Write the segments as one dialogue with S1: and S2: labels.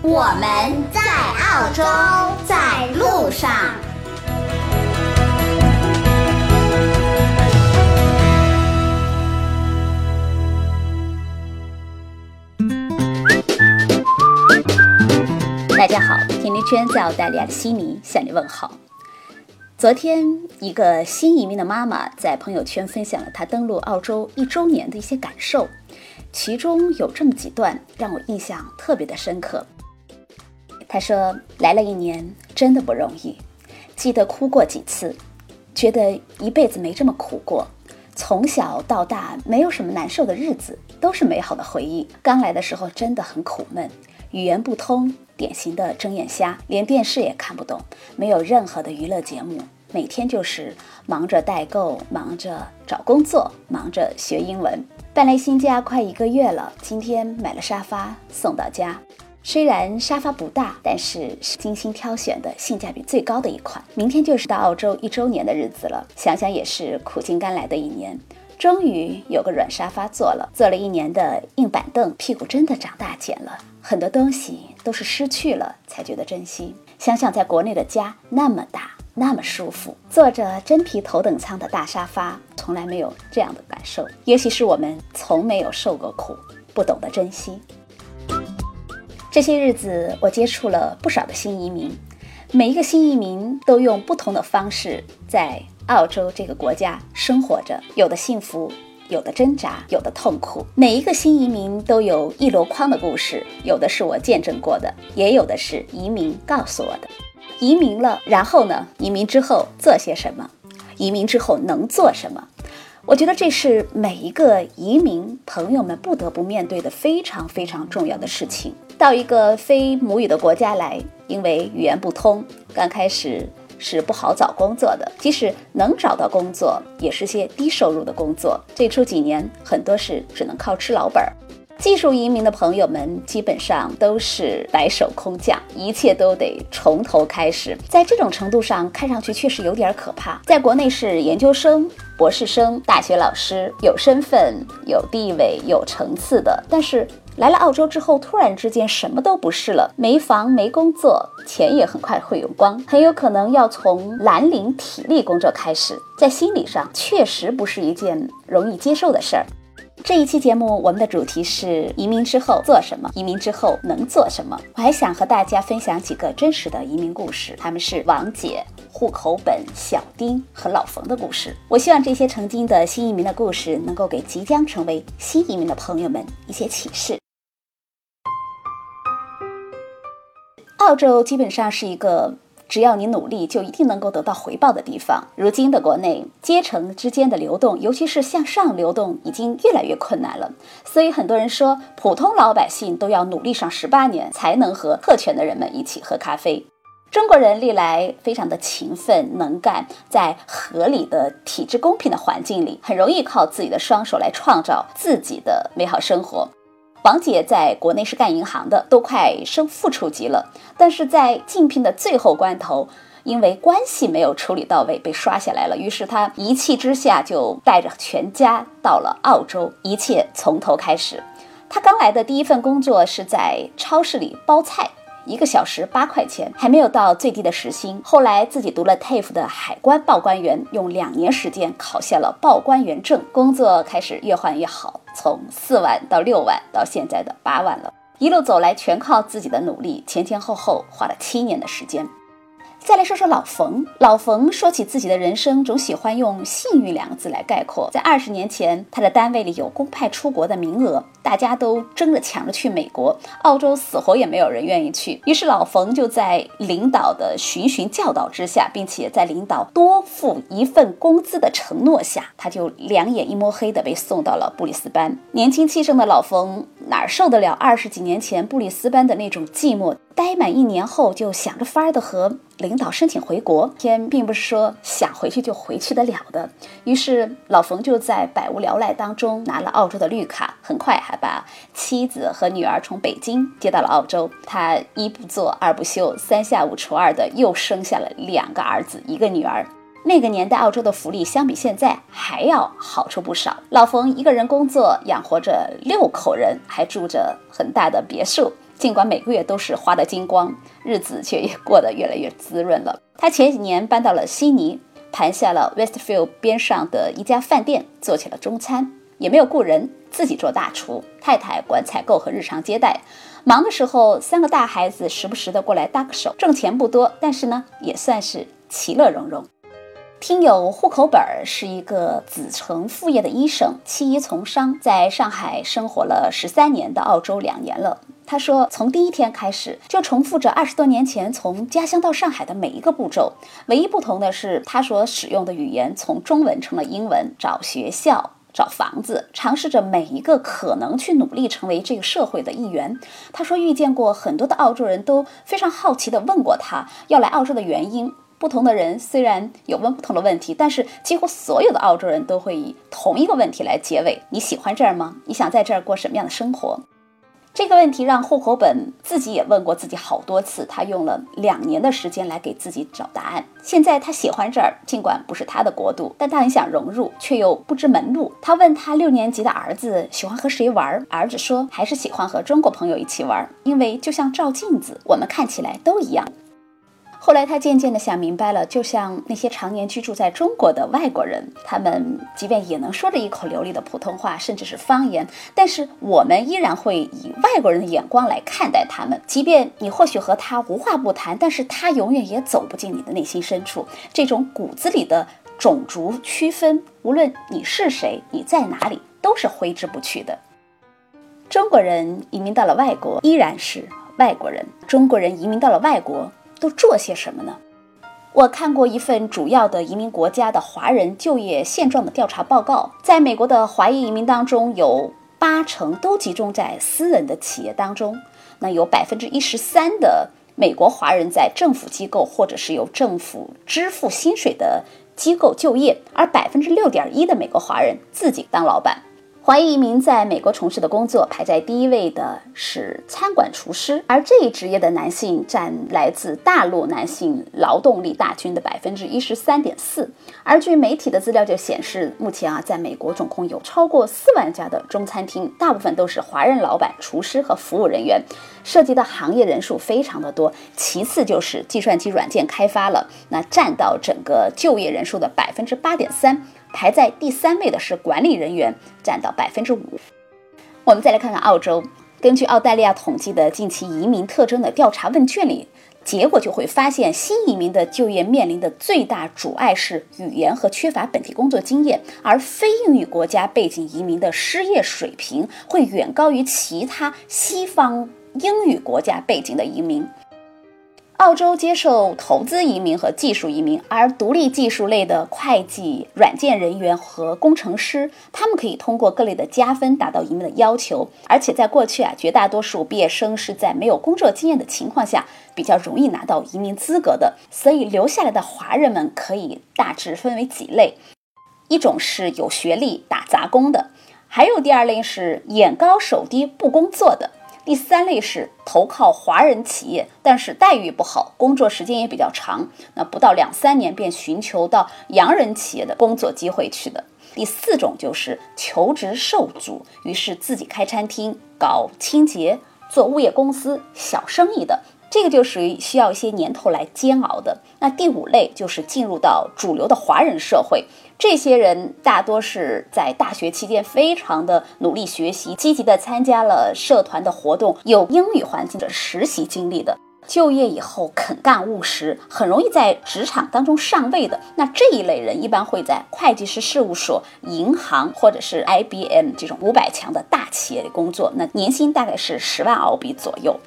S1: 我们在澳洲，在路上。
S2: 大家好，甜甜圈在澳大利亚的悉尼向你问好。昨天，一个新移民的妈妈在朋友圈分享了她登陆澳洲一周年的一些感受，其中有这么几段让我印象特别的深刻。他说：“来了一年，真的不容易。记得哭过几次，觉得一辈子没这么苦过。从小到大，没有什么难受的日子，都是美好的回忆。刚来的时候真的很苦闷，语言不通，典型的睁眼瞎，连电视也看不懂，没有任何的娱乐节目，每天就是忙着代购，忙着找工作，忙着学英文。搬来新家快一个月了，今天买了沙发送到家。”虽然沙发不大，但是是精心挑选的，性价比最高的一款。明天就是到澳洲一周年的日子了，想想也是苦尽甘来的一年，终于有个软沙发坐了。坐了一年的硬板凳，屁股真的长大茧了。很多东西都是失去了才觉得珍惜。想想在国内的家那么大，那么舒服，坐着真皮头等舱的大沙发，从来没有这样的感受。也许是我们从没有受过苦，不懂得珍惜。这些日子，我接触了不少的新移民，每一个新移民都用不同的方式在澳洲这个国家生活着，有的幸福，有的挣扎，有的痛苦。每一个新移民都有一箩筐的故事，有的是我见证过的，也有的是移民告诉我的。移民了，然后呢？移民之后做些什么？移民之后能做什么？我觉得这是每一个移民朋友们不得不面对的非常非常重要的事情。到一个非母语的国家来，因为语言不通，刚开始是不好找工作的。即使能找到工作，也是些低收入的工作。最初几年，很多事只能靠吃老本儿。技术移民的朋友们基本上都是白手空降，一切都得从头开始。在这种程度上，看上去确实有点可怕。在国内是研究生、博士生、大学老师，有身份、有地位、有层次的。但是来了澳洲之后，突然之间什么都不是了，没房、没工作，钱也很快会用光，很有可能要从蓝领体力工作开始。在心理上，确实不是一件容易接受的事儿。这一期节目，我们的主题是移民之后做什么？移民之后能做什么？我还想和大家分享几个真实的移民故事，他们是王姐、户口本、小丁和老冯的故事。我希望这些曾经的新移民的故事，能够给即将成为新移民的朋友们一些启示。澳洲基本上是一个。只要你努力，就一定能够得到回报的地方。如今的国内，阶层之间的流动，尤其是向上流动，已经越来越困难了。所以很多人说，普通老百姓都要努力上十八年，才能和特权的人们一起喝咖啡。中国人历来非常的勤奋能干，在合理的、体制公平的环境里，很容易靠自己的双手来创造自己的美好生活。王姐在国内是干银行的，都快升副处级了，但是在竞聘的最后关头，因为关系没有处理到位，被刷下来了。于是她一气之下就带着全家到了澳洲，一切从头开始。她刚来的第一份工作是在超市里包菜。一个小时八块钱，还没有到最低的时薪。后来自己读了 TAFE 的海关报关员，用两年时间考下了报关员证，工作开始越换越好，从四万到六万，到现在的八万了。一路走来，全靠自己的努力，前前后后花了七年的时间。再来说说老冯，老冯说起自己的人生，总喜欢用“幸运”两个字来概括。在二十年前，他的单位里有公派出国的名额，大家都争着抢着去美国，澳洲死活也没有人愿意去。于是老冯就在领导的循循教导之下，并且在领导多付一份工资的承诺下，他就两眼一摸黑的被送到了布里斯班。年轻气盛的老冯哪受得了二十几年前布里斯班的那种寂寞？待满一年后，就想着法儿的和领导申请回国。天并不是说想回去就回去得了的。于是老冯就在百无聊赖当中拿了澳洲的绿卡，很快还把妻子和女儿从北京接到了澳洲。他一不做二不休，三下五除二的又生下了两个儿子，一个女儿。那个年代澳洲的福利相比现在还要好处不少。老冯一个人工作养活着六口人，还住着很大的别墅。尽管每个月都是花的精光，日子却也过得越来越滋润了。他前几年搬到了悉尼，盘下了 Westfield 边上的一家饭店，做起了中餐，也没有雇人，自己做大厨，太太管采购和日常接待。忙的时候，三个大孩子时不时的过来搭个手，挣钱不多，但是呢，也算是其乐融融。听友户口本儿是一个子承父业的医生，妻医从商，在上海生活了十三年，到澳洲两年了。他说，从第一天开始就重复着二十多年前从家乡到上海的每一个步骤，唯一不同的是，他所使用的语言从中文成了英文。找学校，找房子，尝试着每一个可能去努力成为这个社会的一员。他说，遇见过很多的澳洲人都非常好奇地问过他要来澳洲的原因。不同的人虽然有问不同的问题，但是几乎所有的澳洲人都会以同一个问题来结尾：你喜欢这儿吗？你想在这儿过什么样的生活？这个问题让户口本自己也问过自己好多次，他用了两年的时间来给自己找答案。现在他喜欢这儿，尽管不是他的国度，但他很想融入，却又不知门路。他问他六年级的儿子喜欢和谁玩，儿子说还是喜欢和中国朋友一起玩，因为就像照镜子，我们看起来都一样。后来他渐渐地想明白了，就像那些常年居住在中国的外国人，他们即便也能说着一口流利的普通话，甚至是方言，但是我们依然会以外国人的眼光来看待他们。即便你或许和他无话不谈，但是他永远也走不进你的内心深处。这种骨子里的种族区分，无论你是谁，你在哪里，都是挥之不去的。中国人移民到了外国，依然是外国人；中国人移民到了外国。都做些什么呢？我看过一份主要的移民国家的华人就业现状的调查报告，在美国的华裔移民当中，有八成都集中在私人的企业当中。那有百分之一十三的美国华人在政府机构或者是由政府支付薪水的机构就业，而百分之六点一的美国华人自己当老板。华裔移民在美国从事的工作排在第一位的是餐馆厨师，而这一职业的男性占来自大陆男性劳动力大军的百分之一十三点四。而据媒体的资料就显示，目前啊，在美国总共有超过四万家的中餐厅，大部分都是华人老板、厨师和服务人员，涉及的行业人数非常的多。其次就是计算机软件开发了，那占到整个就业人数的百分之八点三。排在第三位的是管理人员，占到百分之五。我们再来看看澳洲，根据澳大利亚统计的近期移民特征的调查问卷里，结果就会发现，新移民的就业面临的最大阻碍是语言和缺乏本地工作经验，而非英语国家背景移民的失业水平会远高于其他西方英语国家背景的移民。澳洲接受投资移民和技术移民，而独立技术类的会计、软件人员和工程师，他们可以通过各类的加分达到移民的要求。而且在过去啊，绝大多数毕业生是在没有工作经验的情况下，比较容易拿到移民资格的。所以留下来的华人们可以大致分为几类：一种是有学历打杂工的，还有第二类是眼高手低不工作的。第三类是投靠华人企业，但是待遇不好，工作时间也比较长，那不到两三年便寻求到洋人企业的工作机会去的。第四种就是求职受阻，于是自己开餐厅、搞清洁、做物业公司、小生意的。这个就属于需要一些年头来煎熬的。那第五类就是进入到主流的华人社会，这些人大多是在大学期间非常的努力学习，积极的参加了社团的活动，有英语环境的实习经历的。就业以后肯干务实，很容易在职场当中上位的。那这一类人一般会在会计师事务所、银行或者是 IBM 这种五百强的大企业里工作，那年薪大概是十万澳币左右。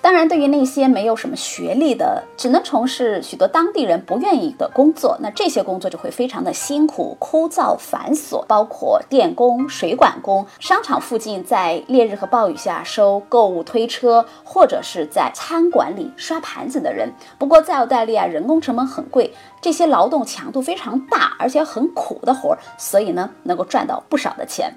S2: 当然，对于那些没有什么学历的，只能从事许多当地人不愿意的工作，那这些工作就会非常的辛苦、枯燥、繁琐，包括电工、水管工、商场附近在烈日和暴雨下收购物推车，或者是在餐馆里刷盘子的人。不过，在澳大利亚，人工成本很贵，这些劳动强度非常大，而且很苦的活儿，所以呢，能够赚到不少的钱。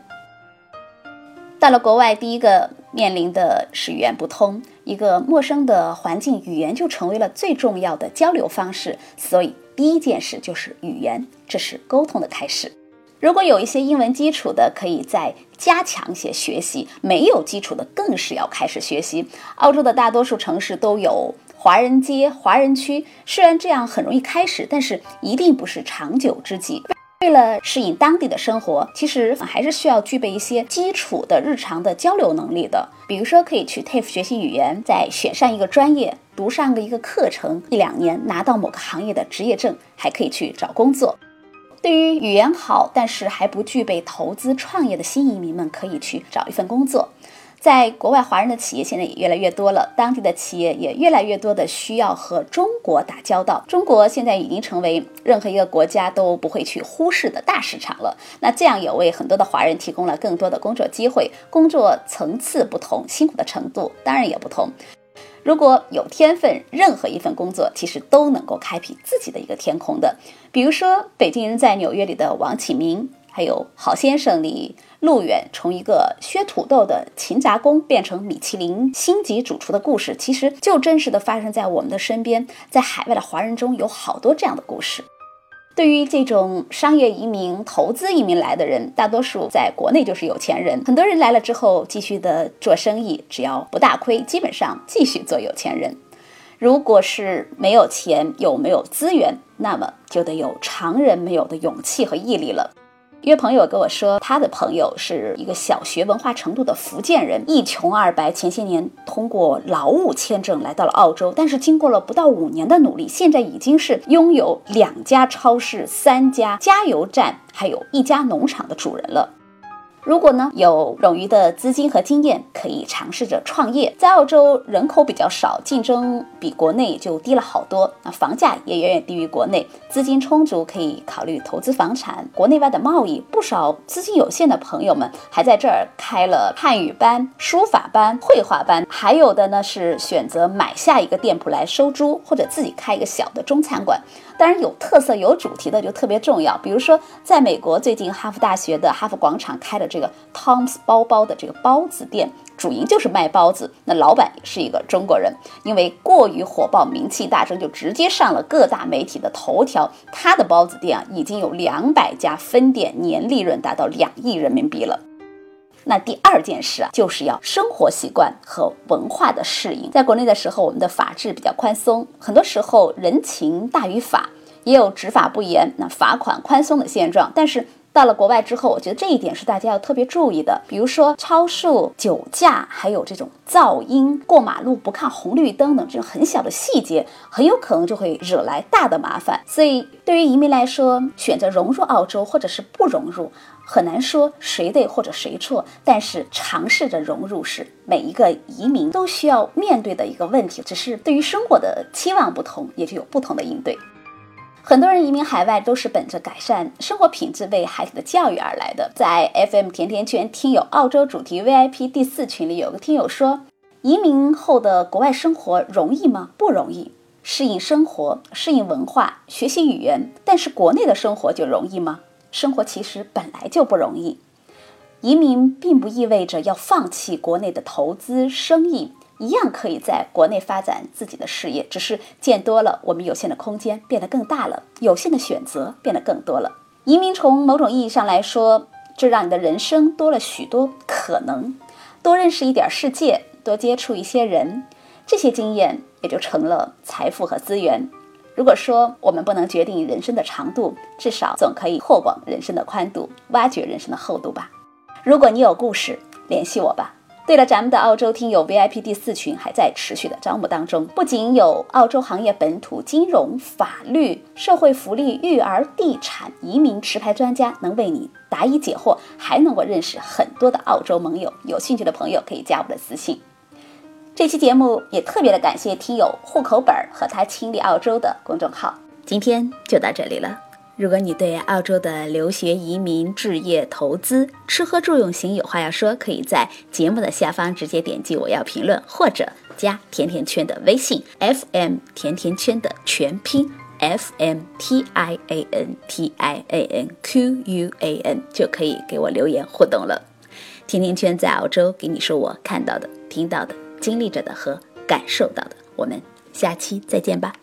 S2: 到了国外，第一个面临的是语言不通，一个陌生的环境，语言就成为了最重要的交流方式。所以，第一件事就是语言，这是沟通的开始。如果有一些英文基础的，可以再加强一些学习；没有基础的，更是要开始学习。澳洲的大多数城市都有华人街、华人区，虽然这样很容易开始，但是一定不是长久之计。为了适应当地的生活，其实还是需要具备一些基础的日常的交流能力的。比如说，可以去 TAFE 学习语言，再选上一个专业，读上个一个课程，一两年拿到某个行业的职业证，还可以去找工作。对于语言好但是还不具备投资创业的新移民们，可以去找一份工作。在国外，华人的企业现在也越来越多了，当地的企业也越来越多的需要和中国打交道。中国现在已经成为任何一个国家都不会去忽视的大市场了。那这样也为很多的华人提供了更多的工作机会，工作层次不同，辛苦的程度当然也不同。如果有天分，任何一份工作其实都能够开辟自己的一个天空的。比如说，北京人在纽约里的王启明。还有好先生里，陆远从一个削土豆的勤杂工变成米其林星级主厨的故事，其实就真实的发生在我们的身边。在海外的华人中有好多这样的故事。对于这种商业移民、投资移民来的人，大多数在国内就是有钱人。很多人来了之后，继续的做生意，只要不大亏，基本上继续做有钱人。如果是没有钱又没有资源，那么就得有常人没有的勇气和毅力了。一位朋友跟我说，他的朋友是一个小学文化程度的福建人，一穷二白，前些年通过劳务签证来到了澳洲，但是经过了不到五年的努力，现在已经是拥有两家超市、三家加油站，还有一家农场的主人了。如果呢有冗余的资金和经验，可以尝试着创业。在澳洲人口比较少，竞争比国内就低了好多，那房价也远远低于国内，资金充足，可以考虑投资房产、国内外的贸易。不少资金有限的朋友们还在这儿开了汉语班、书法班、绘画班，还有的呢是选择买下一个店铺来收租，或者自己开一个小的中餐馆。当然有特色、有主题的就特别重要。比如说，在美国最近哈佛大学的哈佛广场开了这个 Tom's 包包的这个包子店，主营就是卖包子。那老板也是一个中国人，因为过于火爆、名气大增，就直接上了各大媒体的头条。他的包子店啊，已经有两百家分店，年利润达到两亿人民币了。那第二件事啊，就是要生活习惯和文化的适应。在国内的时候，我们的法制比较宽松，很多时候人情大于法，也有执法不严、那罚款宽松的现状。但是到了国外之后，我觉得这一点是大家要特别注意的。比如说超速、酒驾，还有这种噪音、过马路不看红绿灯等这种很小的细节，很有可能就会惹来大的麻烦。所以，对于移民来说，选择融入澳洲或者是不融入。很难说谁对或者谁错，但是尝试着融入是每一个移民都需要面对的一个问题。只是对于生活的期望不同，也就有不同的应对。很多人移民海外都是本着改善生活品质为孩子的教育而来的。在 FM 甜甜圈听友澳洲主题 VIP 第四群里，有个听友说：移民后的国外生活容易吗？不容易。适应生活，适应文化，学习语言，但是国内的生活就容易吗？生活其实本来就不容易，移民并不意味着要放弃国内的投资生意，一样可以在国内发展自己的事业，只是见多了，我们有限的空间变得更大了，有限的选择变得更多了。移民从某种意义上来说，这让你的人生多了许多可能，多认识一点世界，多接触一些人，这些经验也就成了财富和资源。如果说我们不能决定人生的长度，至少总可以扩广人生的宽度，挖掘人生的厚度吧。如果你有故事，联系我吧。对了，咱们的澳洲听友 VIP 第四群还在持续的招募当中，不仅有澳洲行业本土金融、法律、社会福利、育儿、地产、移民持牌专家能为你答疑解惑，还能够认识很多的澳洲盟友。有兴趣的朋友可以加我的私信。这期节目也特别的感谢听友户口本和他亲历澳洲的公众号。今天就到这里了。如果你对澳洲的留学、移民、置业、投资、吃喝住用行有话要说，可以在节目的下方直接点击我要评论，或者加甜甜圈的微信 FM 甜甜圈的全拼 F M T I A N T I A N Q U A N 就可以给我留言互动了。甜甜圈在澳洲给你说我看到的、听到的、经历着的和感受到的。我们下期再见吧。